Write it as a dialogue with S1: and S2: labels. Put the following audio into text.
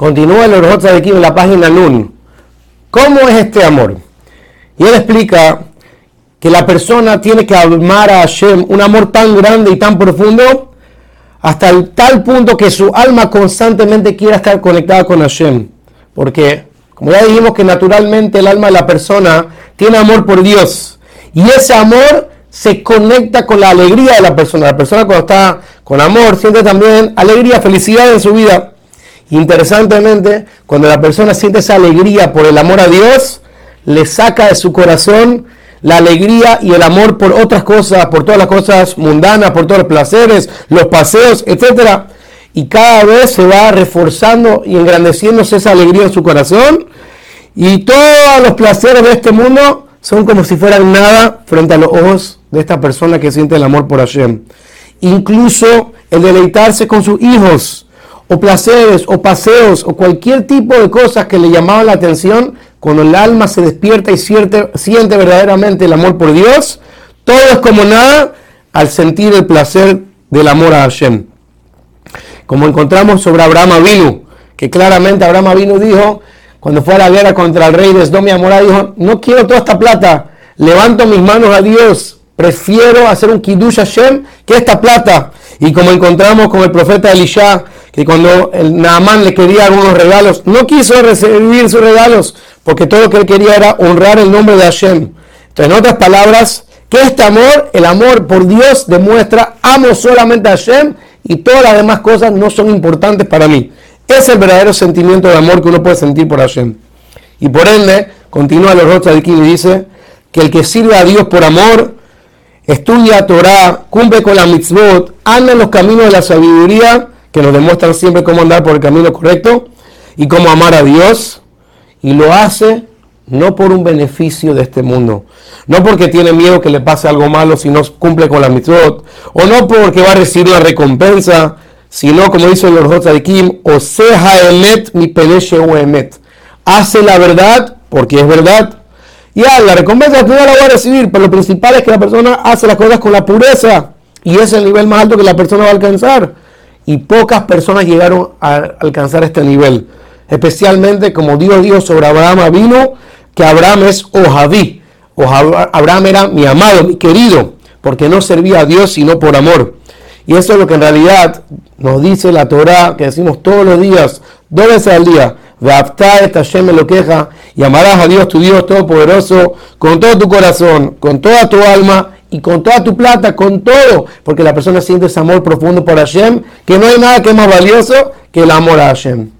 S1: Continúa el Orjot aquí en la página Nun. ¿Cómo es este amor? Y él explica que la persona tiene que amar a Hashem un amor tan grande y tan profundo hasta el tal punto que su alma constantemente quiera estar conectada con Hashem. Porque, como ya dijimos que naturalmente el alma de la persona tiene amor por Dios. Y ese amor se conecta con la alegría de la persona. La persona cuando está con amor siente también alegría, felicidad en su vida. Interesantemente, cuando la persona siente esa alegría por el amor a Dios, le saca de su corazón la alegría y el amor por otras cosas, por todas las cosas mundanas, por todos los placeres, los paseos, etc. Y cada vez se va reforzando y engrandeciéndose esa alegría en su corazón. Y todos los placeres de este mundo son como si fueran nada frente a los ojos de esta persona que siente el amor por Hashem. Incluso el deleitarse con sus hijos o placeres o paseos o cualquier tipo de cosas que le llamaban la atención, cuando el alma se despierta y siente, verdaderamente el amor por Dios, todo es como nada al sentir el placer del amor a Hashem. Como encontramos sobre Abraham Avinu, que claramente Abraham Avinu dijo, cuando fue a la guerra contra el rey de Sdom y Amorá, dijo, no quiero toda esta plata, levanto mis manos a Dios, prefiero hacer un Kiddush Hashem que esta plata. Y como encontramos con el profeta Elisha, que cuando el le quería algunos regalos, no quiso recibir sus regalos, porque todo lo que él quería era honrar el nombre de Hashem. Entonces, en otras palabras, que este amor, el amor por Dios, demuestra, amo solamente a Hashem y todas las demás cosas no son importantes para mí. Es el verdadero sentimiento de amor que uno puede sentir por Hashem. Y por ende, continúa los rostros de aquí y dice que el que sirve a Dios por amor, estudia Torah, cumple con la mitzvot, anda en los caminos de la sabiduría, que nos demuestran siempre cómo andar por el camino correcto y cómo amar a Dios, y lo hace no por un beneficio de este mundo, no porque tiene miedo que le pase algo malo si no cumple con la mitzvot, o no porque va a recibir la recompensa, sino como dice el Kim, o seja emet mi o emet, hace la verdad porque es verdad, y ah, la recompensa no la va a recibir, pero lo principal es que la persona hace las cosas con la pureza, y es el nivel más alto que la persona va a alcanzar, y pocas personas llegaron a alcanzar este nivel especialmente como Dios dijo sobre Abraham vino, que Abraham es Ojaví. Abraham era mi amado, mi querido, porque no servía a Dios sino por amor. Y eso es lo que en realidad nos dice la Torah, que decimos todos los días, dos veces al día. me lo queja y amarás a Dios tu Dios Todopoderoso con todo tu corazón, con toda tu alma y con toda tu plata, con todo, porque la persona siente ese amor profundo por Hashem, que no hay nada que es más valioso que el amor a Hashem.